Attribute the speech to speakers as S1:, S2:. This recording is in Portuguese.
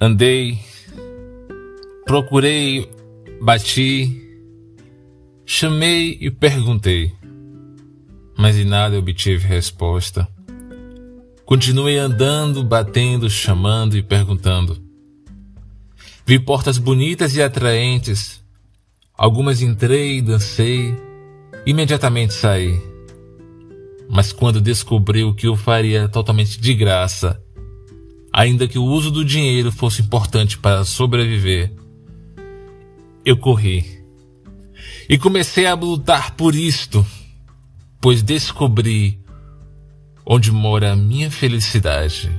S1: Andei, procurei, bati, chamei e perguntei, mas em nada obtive resposta. Continuei andando, batendo, chamando e perguntando. Vi portas bonitas e atraentes. Algumas entrei, dancei, imediatamente saí. Mas quando descobri o que eu faria totalmente de graça, ainda que o uso do dinheiro fosse importante para sobreviver, eu corri. E comecei a lutar por isto, pois descobri onde mora a minha felicidade.